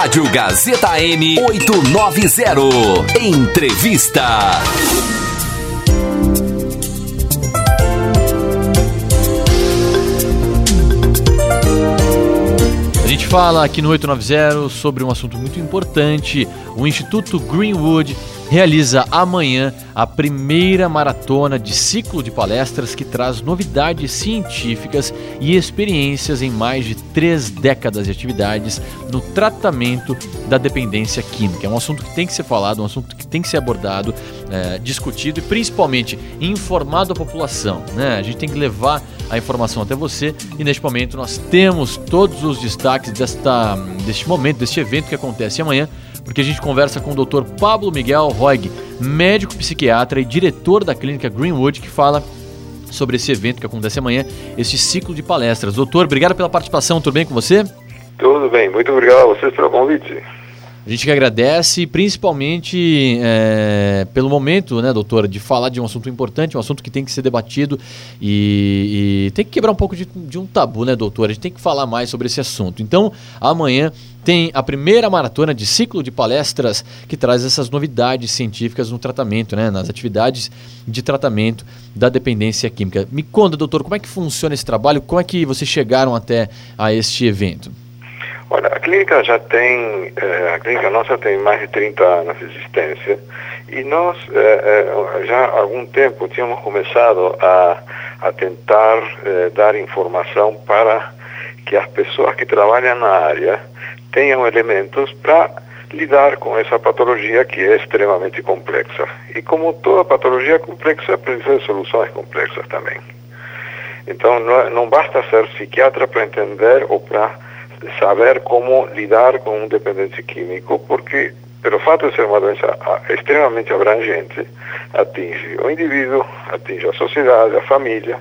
Rádio Gazeta M 890. Entrevista. A gente fala aqui no 890 sobre um assunto muito importante. O Instituto Greenwood realiza amanhã a primeira maratona de ciclo de palestras que traz novidades científicas e experiências em mais de três décadas de atividades no tratamento da dependência química. É um assunto que tem que ser falado, um assunto que tem que ser abordado, é, discutido e principalmente informado a população. Né? A gente tem que levar a informação até você e neste momento nós temos todos os destaques desta, deste momento, deste evento que acontece amanhã porque a gente conversa com o Dr. Pablo Miguel Roig, médico psiquiatra e diretor da clínica Greenwood, que fala sobre esse evento que acontece amanhã, este ciclo de palestras. Doutor, obrigado pela participação, tudo bem com você? Tudo bem, muito obrigado a vocês pelo convite. A gente que agradece, principalmente é, pelo momento, né, doutora, de falar de um assunto importante, um assunto que tem que ser debatido e, e tem que quebrar um pouco de, de, um tabu, né, doutora? A gente tem que falar mais sobre esse assunto. Então, amanhã tem a primeira maratona de ciclo de palestras que traz essas novidades científicas no tratamento, né, nas atividades de tratamento da dependência química. Me conta, doutor, como é que funciona esse trabalho? Como é que vocês chegaram até a este evento? Olha, a clínica já tem, eh, a clínica nossa tem mais de 30 anos de existência e nós eh, já há algum tempo tínhamos começado a, a tentar dar informação para que as pessoas que trabalham na área tenham elementos para lidar com essa patologia que é extremamente complexa. E como toda patologia complexa, precisa de soluções complexas também. Então, não, não basta ser psiquiatra para entender ou para saber como lidar com um dependente químico, porque, pelo fato de ser uma doença ah, extremamente abrangente, atinge o indivíduo, atinge a sociedade, a família,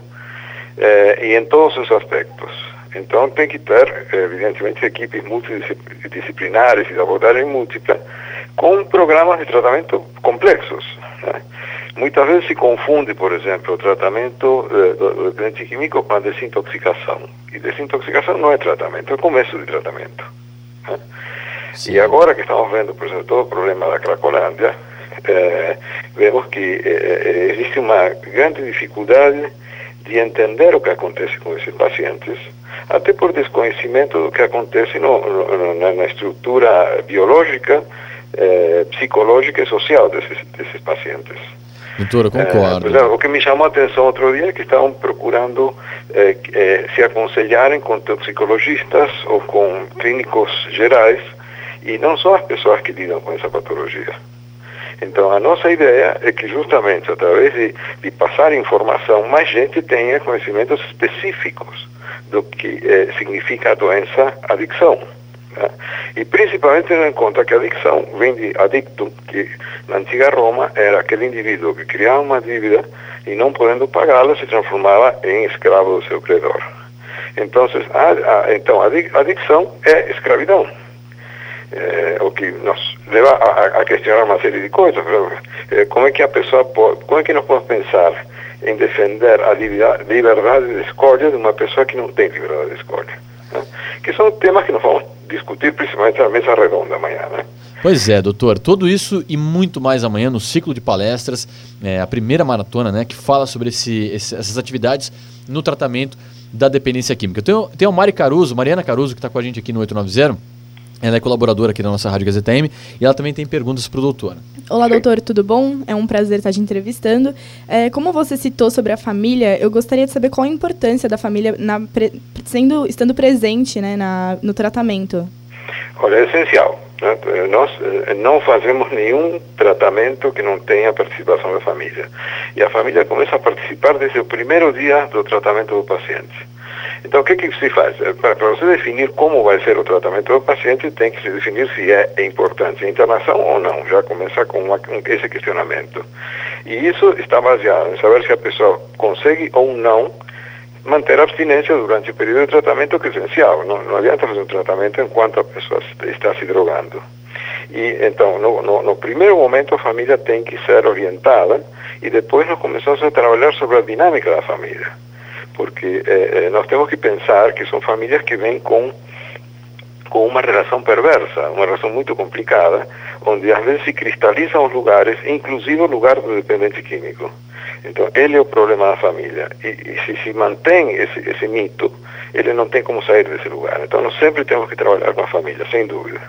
eh, e em todos os aspectos. Então tem que ter, evidentemente, equipes multidisciplinares e de abordagem múltipla, com programas de tratamento complexos. Muitas vezes se confunde, por exemplo, o tratamento eh, do dependente químico com a desintoxicação. E desintoxicação não é tratamento, é começo de tratamento. Né? E agora que estamos vendo, por exemplo, todo o problema da Cracolândia, eh, vemos que eh, existe uma grande dificuldade de entender o que acontece com esses pacientes, até por desconhecimento do que acontece no, no, na, na, estrutura biológica, eh, psicológica e social desses, desses pacientes. Doutora, concordo. É, o que me chamou a atenção outro dia é que estavam procurando se aconselharem com toxicologistas ou com clínicos gerais e não são as pessoas que lidam com essa patologia. Então, a nossa ideia é que justamente através de, de passar informação, mais gente tenha conhecimentos específicos do que significa a doença adicção. Né? E principalmente tendo em conta que a adicção vem de adictum, que na antiga Roma era aquele indivíduo que criava uma dívida e não podendo pagá-la se transformava em escravo do seu credor. Então, a, a, então, a adicção é escravidão. É, o que nos leva a, a, questionar uma série de coisas. É, como é que a pessoa pode, como é que nós podemos pensar em defender a liberdade de escolha de uma pessoa que não tem liberdade de escolha? Que são temas que nós vamos discutir principalmente na mesa redonda amanhã, né? Pois é, doutor. Tudo isso e muito mais amanhã no ciclo de palestras, é, a primeira maratona, né, que fala sobre esse, esse, essas atividades no tratamento da dependência química. Tem, tem a Mari Caruso, Mariana Caruso, que está com a gente aqui no 890. Ela é colaboradora aqui da nossa Rádio Gazeta M e ela também tem perguntas para o doutor. Olá, doutor, tudo bom? É um prazer estar te entrevistando. É, como você citou sobre a família, eu gostaria de saber qual a importância da família na, sendo, estando presente né, na, no tratamento. Olha, é essencial. Né? Nós eh, não fazemos nenhum tratamento que não tenha participação da família. E a família começa a participar desde o primeiro dia do tratamento do paciente. Então, o que, que se faz? Eh, Para você definir como vai ser o tratamento do paciente, tem que se definir se é importante a internação ou não. Já começa com uma, esse questionamento. E isso está baseado em saber se a pessoa consegue ou não manter a abstinência durante o período de tratamento, que é essencial. Não, não adianta fazer um tratamento enquanto a pessoa está se drogando. E então, no, no, no, primeiro momento, a família tem que ser orientada e depois nós começamos a trabalhar sobre a dinâmica da família porque eh, eh, nós temos que pensar que são famílias que vêm com com uma relação perversa, uma relação muito complicada, onde às vezes se cristalizam os lugares, inclusive o lugar do dependente químico. Então, ele é o problema da família. E, e se se mantém esse, esse mito, ele não tem como sair desse lugar. Então, nós sempre temos que trabalhar com a família, sem dúvida.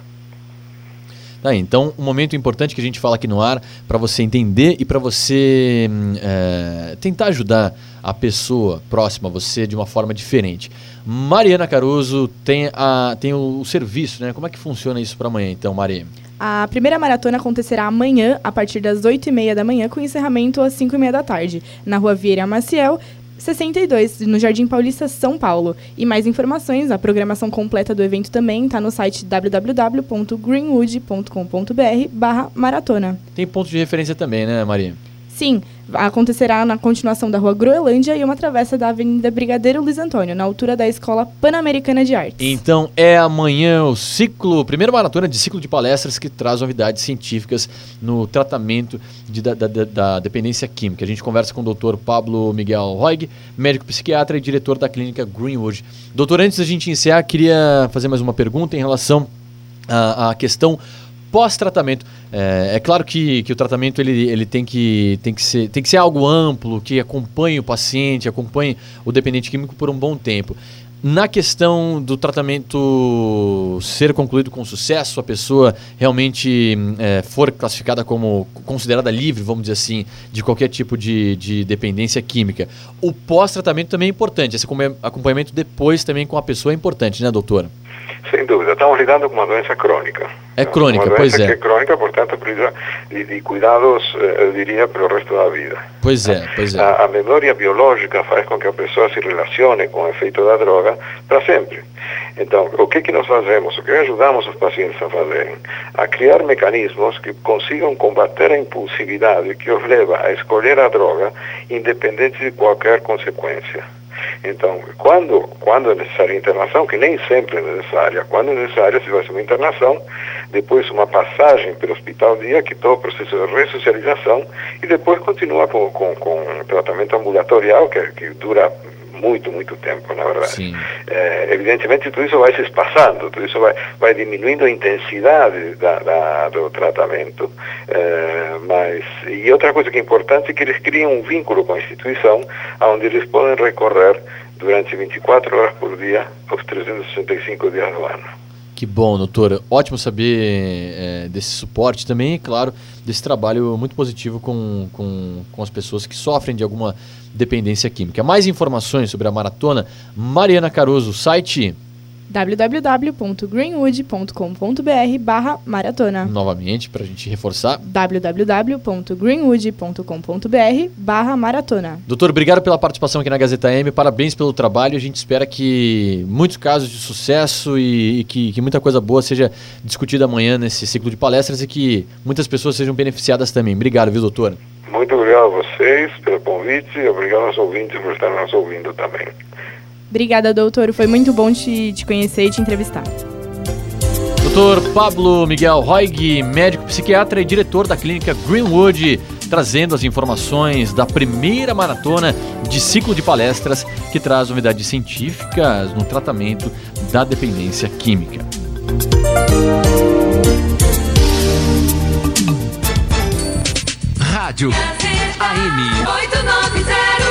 Ah, então, um momento importante que a gente fala aqui no ar para você entender e para você é, tentar ajudar a pessoa próxima a você de uma forma diferente. Mariana Caruso tem, a, tem o, o serviço, né? Como é que funciona isso para amanhã, então, Maria? A primeira maratona acontecerá amanhã, a partir das 8h30 da manhã, com encerramento às 5h30 da tarde, na rua Vieira Maciel, 62, no Jardim Paulista, São Paulo. E mais informações, a programação completa do evento também está no site www.greenwood.com.br barra maratona. Tem ponto de referência também, né, Maria? Sim, acontecerá na continuação da Rua Groenlândia e uma travessa da Avenida Brigadeiro Luiz Antônio, na altura da Escola Pan-Americana de Artes. Então é amanhã o ciclo, primeira maratona de ciclo de palestras que traz novidades científicas no tratamento de, da, da, da, dependência química. A gente conversa com o doutor Pablo Miguel Roig, médico psiquiatra e diretor da clínica Greenwood. Doutor, antes da gente encerrar, queria fazer mais uma pergunta em relação à, à questão pós-tratamento. É, é, claro que, que o tratamento ele, ele tem, que, tem, que ser, tem que ser algo amplo, que acompanhe o paciente, acompanhe o dependente químico por um bom tempo. Na questão do tratamento ser concluído com sucesso, a pessoa realmente é, for classificada como considerada livre, vamos dizer assim, de qualquer tipo de, de dependência química. O pós-tratamento também é importante, esse acompanhamento depois também com a pessoa é importante, né, doutora? Sem dúvida, estamos lidando com uma doença crônica. É crônica, uma pois é. que é crônica, portanto, precisa de, de cuidados, eh, eu diria, para o resto da vida. Pois é, pois é. A, a memória biológica faz com que a pessoa se relacione com o efeito da droga para sempre. Então, o que, que nós fazemos? O que ajudamos os pacientes a fazerem? A criar mecanismos que consigam combater a impulsividade que os leva a escolher a droga, independente de qualquer consequência. Então, quando, quando é necessária internação, que nem sempre é necessária, quando é necessária se faz uma internação, depois uma passagem pelo hospital dia, que todo o processo de ressocialização, e depois continua com, com, com tratamento ambulatorial, que, que dura muito, muito tempo, na verdade. É, evidentemente, tudo isso vai se espaçando, tudo isso vai, vai diminuindo a intensidade da, da do tratamento. É, mas, e outra coisa que é importante é que eles criam um vínculo com a instituição, onde eles podem recorrer durante 24 horas por dia, os 365 dias do ano. Que bom, doutora. Ótimo saber é, desse suporte também, e claro, desse trabalho muito positivo com, com, com as pessoas que sofrem de alguma dependência química. Mais informações sobre a maratona, Mariana Caruso, site www.greenwood.com.br barra maratona. Novamente, para a gente reforçar. www.greenwood.com.br barra maratona. Doutor, obrigado pela participação aqui na Gazeta M, parabéns pelo trabalho. A gente espera que muitos casos de sucesso e, e que, que, muita coisa boa seja discutida amanhã nesse ciclo de palestras e que muitas pessoas sejam beneficiadas também. Obrigado, viu, doutor? Muito obrigado a vocês pelo convite e obrigado aos ouvintes por estar nos ouvindo também. Obrigada, doutor. Foi muito bom te, te conhecer e te entrevistar. Doutor Pablo Miguel Roig, médico psiquiatra e diretor da clínica Greenwood, trazendo as informações da primeira maratona de ciclo de palestras que traz novidades científicas no tratamento da dependência química. Rádio AM 890